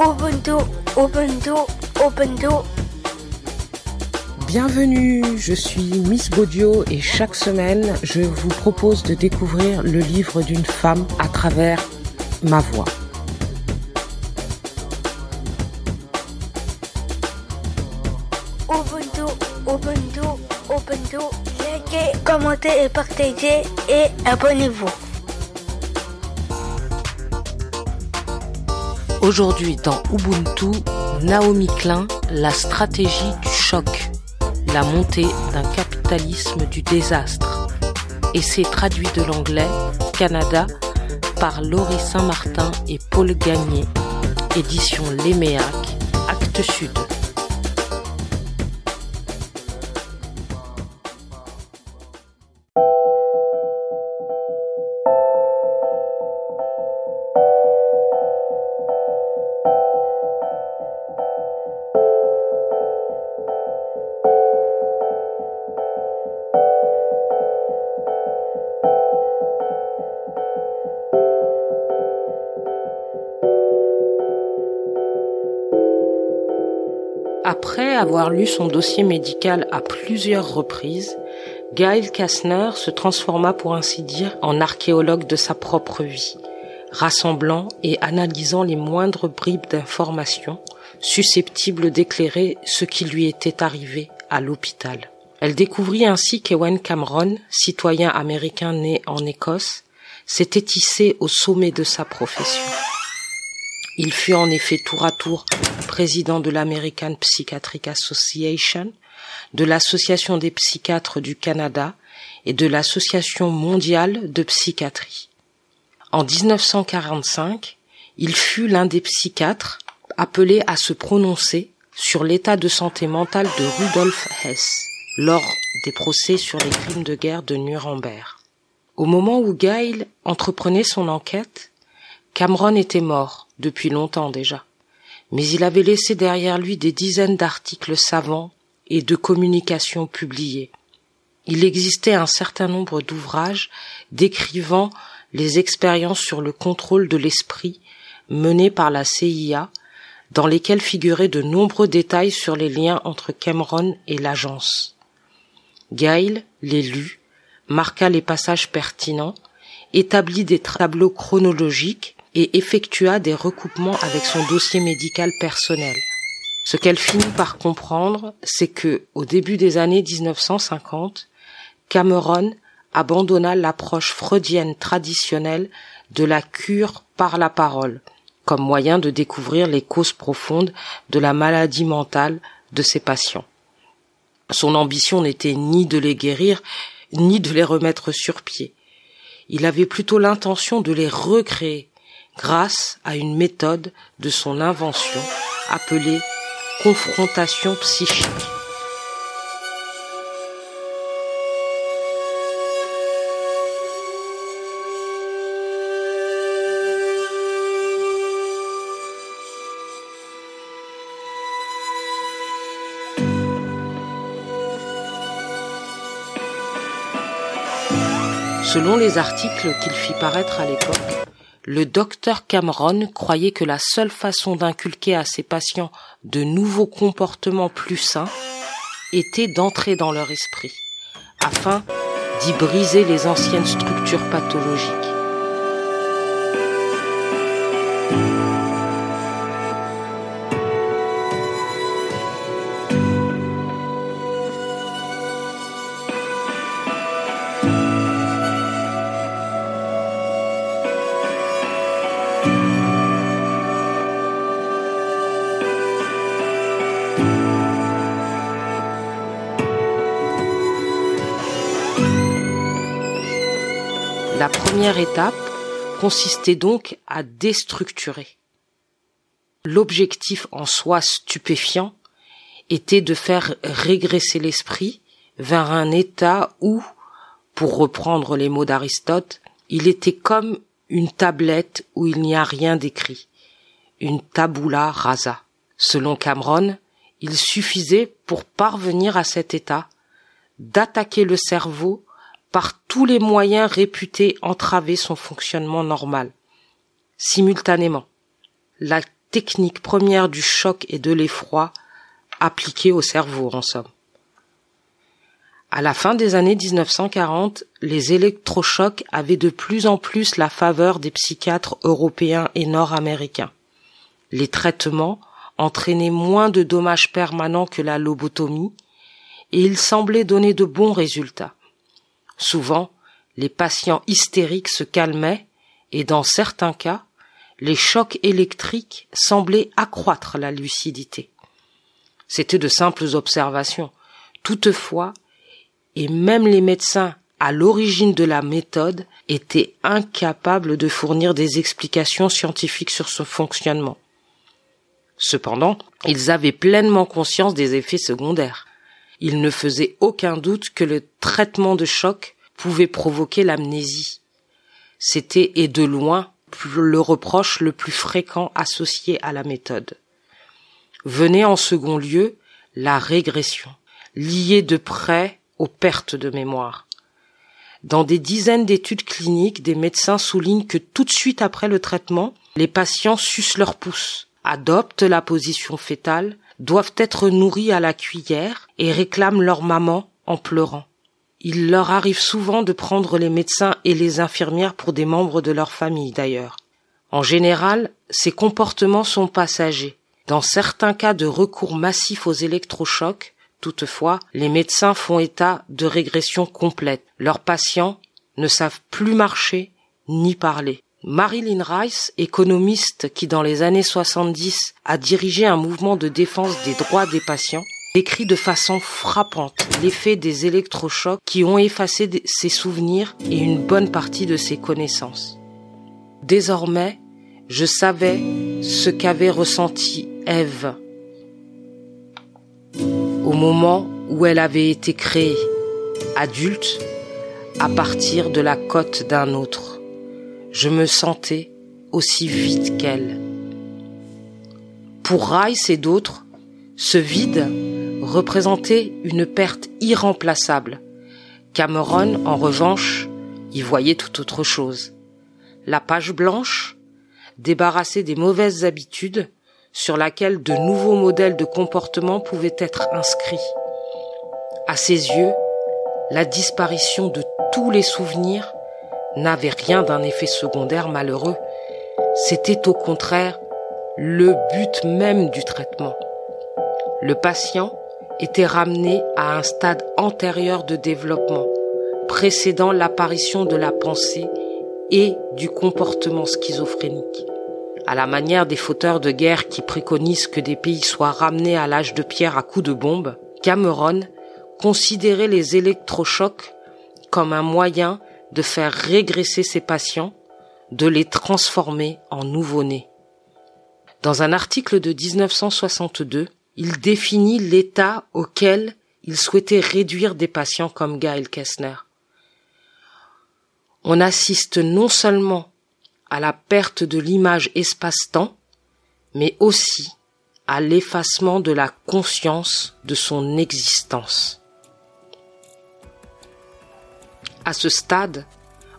Ubuntu, Ubuntu, Ubuntu. Bienvenue, je suis Miss Baudio et chaque semaine, je vous propose de découvrir le livre d'une femme à travers ma voix. Ubuntu, Ubuntu, Ubuntu. Likez, commentez et partagez et abonnez-vous. Aujourd'hui dans Ubuntu, Naomi Klein, la stratégie du choc, la montée d'un capitalisme du désastre. Essai traduit de l'anglais, Canada, par Laurie Saint-Martin et Paul Gagné, édition Léméac, Actes Sud. Avoir lu son dossier médical à plusieurs reprises, Gail Kastner se transforma pour ainsi dire en archéologue de sa propre vie, rassemblant et analysant les moindres bribes d'informations susceptibles d'éclairer ce qui lui était arrivé à l'hôpital. Elle découvrit ainsi qu'Ewen Cameron, citoyen américain né en Écosse, s'était hissé au sommet de sa profession. Il fut en effet tour à tour président de l'American Psychiatric Association, de l'Association des psychiatres du Canada et de l'Association mondiale de psychiatrie. En 1945, il fut l'un des psychiatres appelés à se prononcer sur l'état de santé mentale de Rudolf Hess lors des procès sur les crimes de guerre de Nuremberg. Au moment où Gail entreprenait son enquête, Cameron était mort depuis longtemps déjà, mais il avait laissé derrière lui des dizaines d'articles savants et de communications publiées. Il existait un certain nombre d'ouvrages décrivant les expériences sur le contrôle de l'esprit menées par la CIA, dans lesquels figuraient de nombreux détails sur les liens entre Cameron et l'agence. Gail les lut, marqua les passages pertinents, établit des tableaux chronologiques et effectua des recoupements avec son dossier médical personnel. Ce qu'elle finit par comprendre, c'est que, au début des années 1950, Cameron abandonna l'approche freudienne traditionnelle de la cure par la parole, comme moyen de découvrir les causes profondes de la maladie mentale de ses patients. Son ambition n'était ni de les guérir, ni de les remettre sur pied. Il avait plutôt l'intention de les recréer grâce à une méthode de son invention appelée confrontation psychique. Selon les articles qu'il fit paraître à l'époque, le docteur Cameron croyait que la seule façon d'inculquer à ses patients de nouveaux comportements plus sains était d'entrer dans leur esprit, afin d'y briser les anciennes structures pathologiques. La première étape consistait donc à déstructurer. L'objectif en soi stupéfiant était de faire régresser l'esprit vers un état où, pour reprendre les mots d'Aristote, il était comme une tablette où il n'y a rien d'écrit, une tabula rasa. Selon Cameron, il suffisait pour parvenir à cet état d'attaquer le cerveau par tous les moyens réputés entraver son fonctionnement normal. Simultanément, la technique première du choc et de l'effroi appliquée au cerveau en somme. À la fin des années 1940, les électrochocs avaient de plus en plus la faveur des psychiatres européens et nord-américains. Les traitements entraînaient moins de dommages permanents que la lobotomie et ils semblaient donner de bons résultats. Souvent, les patients hystériques se calmaient et dans certains cas, les chocs électriques semblaient accroître la lucidité. C'étaient de simples observations. Toutefois, et même les médecins à l'origine de la méthode étaient incapables de fournir des explications scientifiques sur son fonctionnement. Cependant, ils avaient pleinement conscience des effets secondaires. Ils ne faisaient aucun doute que le traitement de choc pouvait provoquer l'amnésie. C'était et de loin le reproche le plus fréquent associé à la méthode. Venait en second lieu la régression, liée de près aux pertes de mémoire. Dans des dizaines d'études cliniques, des médecins soulignent que tout de suite après le traitement, les patients sucent leur pouce, adoptent la position fétale, doivent être nourris à la cuillère et réclament leur maman en pleurant. Il leur arrive souvent de prendre les médecins et les infirmières pour des membres de leur famille d'ailleurs. En général, ces comportements sont passagers. Dans certains cas de recours massif aux électrochocs, toutefois, les médecins font état de régression complète. Leurs patients ne savent plus marcher ni parler. Marilyn Rice, économiste qui dans les années 70 a dirigé un mouvement de défense des droits des patients, décrit de façon frappante l'effet des électrochocs qui ont effacé ses souvenirs et une bonne partie de ses connaissances. Désormais, je savais ce qu'avait ressenti Ève au moment où elle avait été créée, adulte, à partir de la côte d'un autre. Je me sentais aussi vite qu'elle. Pour Rice et d'autres, ce vide représentait une perte irremplaçable. Cameron, en revanche, y voyait tout autre chose. La page blanche, débarrassée des mauvaises habitudes, sur laquelle de nouveaux modèles de comportement pouvaient être inscrits. À ses yeux, la disparition de tous les souvenirs n'avait rien d'un effet secondaire malheureux. C'était au contraire le but même du traitement. Le patient était ramené à un stade antérieur de développement, précédant l'apparition de la pensée et du comportement schizophrénique. À la manière des fauteurs de guerre qui préconisent que des pays soient ramenés à l'âge de pierre à coups de bombe, Cameron considérait les électrochocs comme un moyen de faire régresser ses patients, de les transformer en nouveau-nés. Dans un article de 1962, il définit l'état auquel il souhaitait réduire des patients comme Gail Kessner. On assiste non seulement à la perte de l'image espace-temps, mais aussi à l'effacement de la conscience de son existence. À ce stade,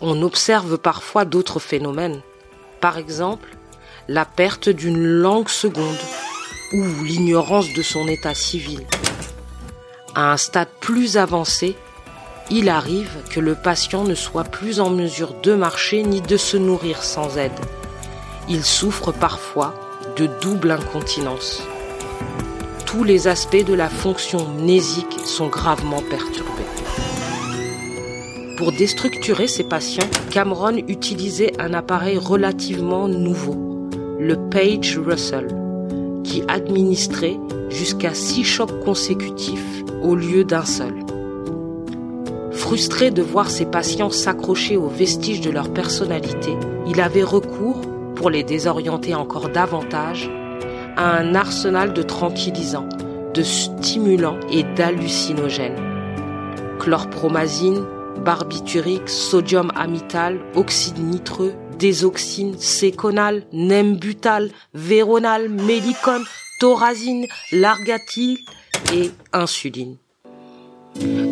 on observe parfois d'autres phénomènes, par exemple la perte d'une langue seconde ou l'ignorance de son état civil. À un stade plus avancé, il arrive que le patient ne soit plus en mesure de marcher ni de se nourrir sans aide. Il souffre parfois de double incontinence. Tous les aspects de la fonction mnésique sont gravement perturbés. Pour déstructurer ces patients, Cameron utilisait un appareil relativement nouveau, le Page Russell, qui administrait jusqu'à six chocs consécutifs au lieu d'un seul. Frustré de voir ses patients s'accrocher aux vestiges de leur personnalité, il avait recours, pour les désorienter encore davantage, à un arsenal de tranquillisants, de stimulants et d'hallucinogènes. Chlorpromazine, barbiturique, sodium amital, oxyde nitreux, désoxine, séconal, nembutal, véronal, mélicone, thorazine, largatile et insuline.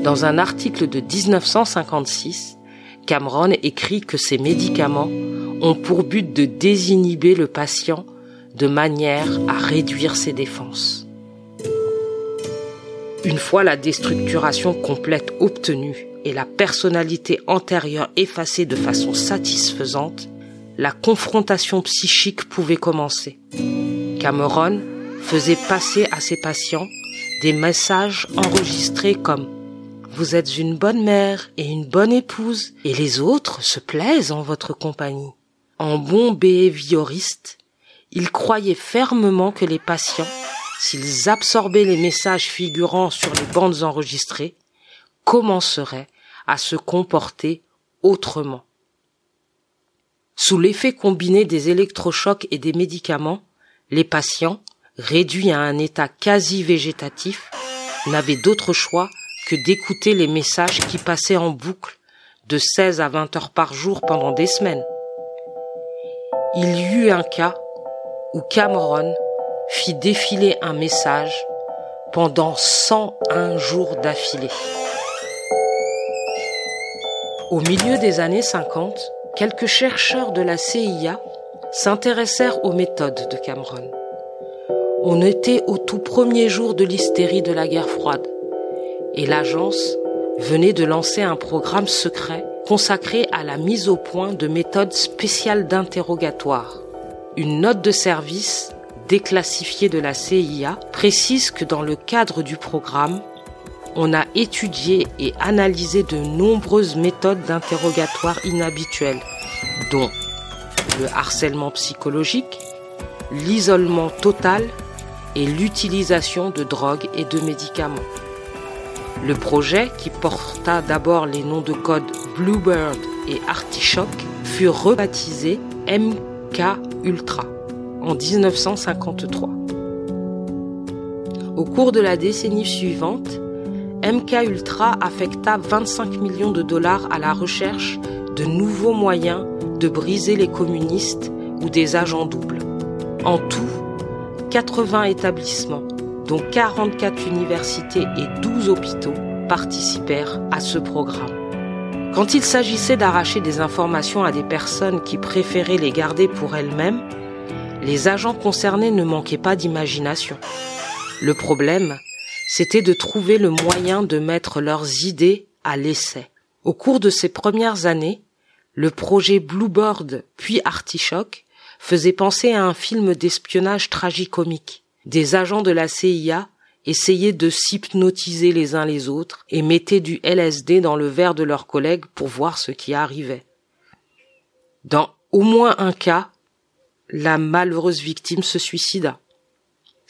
Dans un article de 1956, Cameron écrit que ces médicaments ont pour but de désinhiber le patient de manière à réduire ses défenses. Une fois la déstructuration complète obtenue et la personnalité antérieure effacée de façon satisfaisante, la confrontation psychique pouvait commencer. Cameron faisait passer à ses patients des messages enregistrés comme Vous êtes une bonne mère et une bonne épouse, et les autres se plaisent en votre compagnie. En bon behavioriste, il croyait fermement que les patients, s'ils absorbaient les messages figurant sur les bandes enregistrées, commenceraient à se comporter autrement. Sous l'effet combiné des électrochocs et des médicaments, les patients, réduits à un état quasi végétatif, n'avaient d'autre choix que d'écouter les messages qui passaient en boucle de 16 à 20 heures par jour pendant des semaines. Il y eut un cas où Cameron fit défiler un message pendant 101 jours d'affilée. Au milieu des années 50, quelques chercheurs de la CIA s'intéressèrent aux méthodes de Cameron. On était au tout premier jour de l'hystérie de la guerre froide et l'agence venait de lancer un programme secret consacré à la mise au point de méthodes spéciales d'interrogatoire. Une note de service déclassifiée de la CIA précise que dans le cadre du programme, on a étudié et analysé de nombreuses méthodes d'interrogatoire inhabituelles, dont le harcèlement psychologique, l'isolement total et l'utilisation de drogues et de médicaments. Le projet, qui porta d'abord les noms de code Bluebird et Artichoke, fut rebaptisé MK Ultra en 1953. Au cours de la décennie suivante, MK Ultra affecta 25 millions de dollars à la recherche de nouveaux moyens de briser les communistes ou des agents doubles. En tout, 80 établissements, dont 44 universités et 12 hôpitaux, participèrent à ce programme. Quand il s'agissait d'arracher des informations à des personnes qui préféraient les garder pour elles-mêmes, les agents concernés ne manquaient pas d'imagination. Le problème, c'était de trouver le moyen de mettre leurs idées à l'essai. Au cours de ces premières années, le projet Bluebird puis Artichoke faisait penser à un film d'espionnage tragicomique. Des agents de la CIA essayaient de s'hypnotiser les uns les autres et mettaient du LSD dans le verre de leurs collègues pour voir ce qui arrivait. Dans au moins un cas, la malheureuse victime se suicida.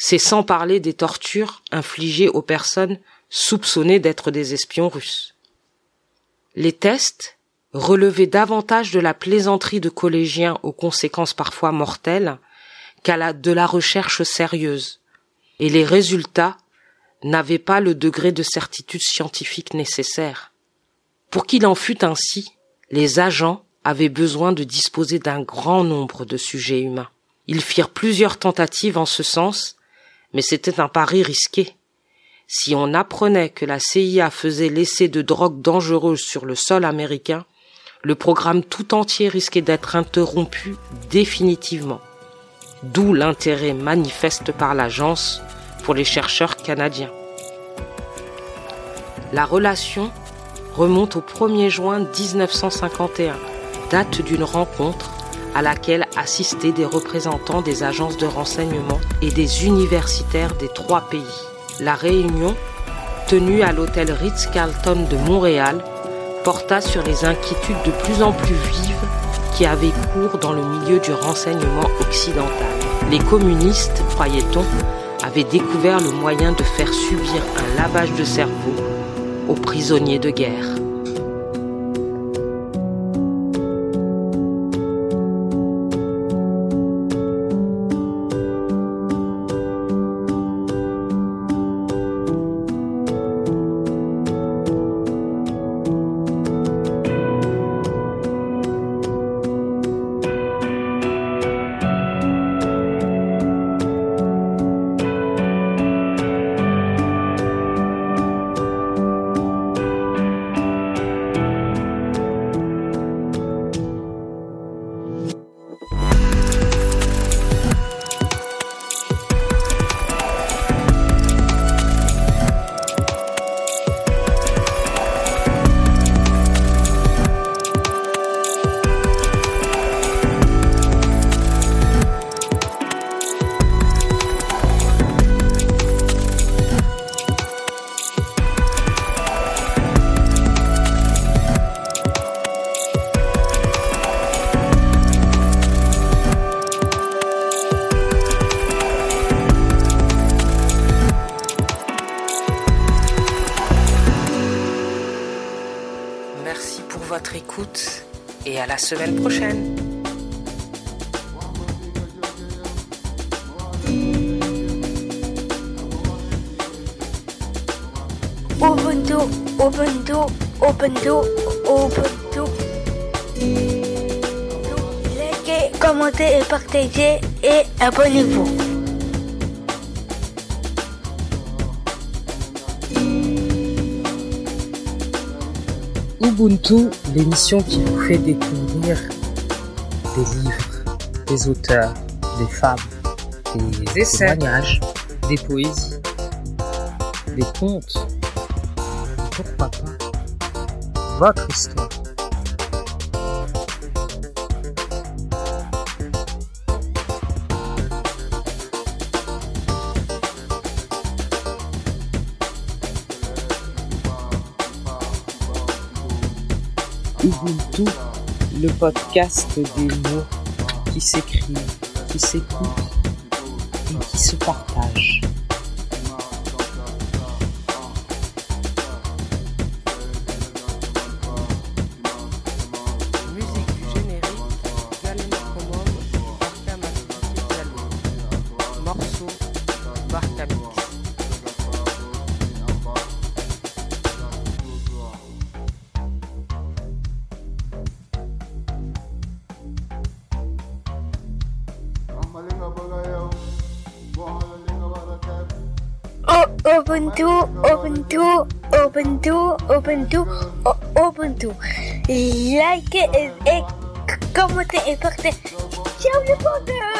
C'est sans parler des tortures infligées aux personnes soupçonnées d'être des espions russes. Les tests relevaient davantage de la plaisanterie de collégiens aux conséquences parfois mortelles qu'à de la recherche sérieuse, et les résultats n'avaient pas le degré de certitude scientifique nécessaire. Pour qu'il en fût ainsi, les agents avaient besoin de disposer d'un grand nombre de sujets humains. Ils firent plusieurs tentatives en ce sens, mais c'était un pari risqué. Si on apprenait que la CIA faisait l'essai de drogues dangereuses sur le sol américain, le programme tout entier risquait d'être interrompu définitivement. D'où l'intérêt manifeste par l'agence pour les chercheurs canadiens. La relation remonte au 1er juin 1951, date d'une rencontre à laquelle assistaient des représentants des agences de renseignement et des universitaires des trois pays. La réunion, tenue à l'hôtel Ritz-Carlton de Montréal, porta sur les inquiétudes de plus en plus vives qui avaient cours dans le milieu du renseignement occidental. Les communistes, croyait-on, avaient découvert le moyen de faire subir un lavage de cerveau aux prisonniers de guerre. À la semaine prochaine. Ubuntu, Ubuntu, Ubuntu, Ubuntu. Likez, commentez et partagez et abonnez-vous. Ubuntu, l'émission qui vous fait découvrir des livres, des auteurs, des femmes, des essais, témoignages, des poésies, des contes, pourquoi pas? Votre histoire. Ubuntu, le podcast des mots qui s'écrivent, qui s'écoutent et qui se partagent. Musique du générique, Galena Common, Barkamati Diallo. Morceau, Barkamix. O- Ubuntu, Ubuntu, Ubuntu, Ubuntu, O- Ubuntu. Likez et, et commentez et partagez. Ciao les potes Et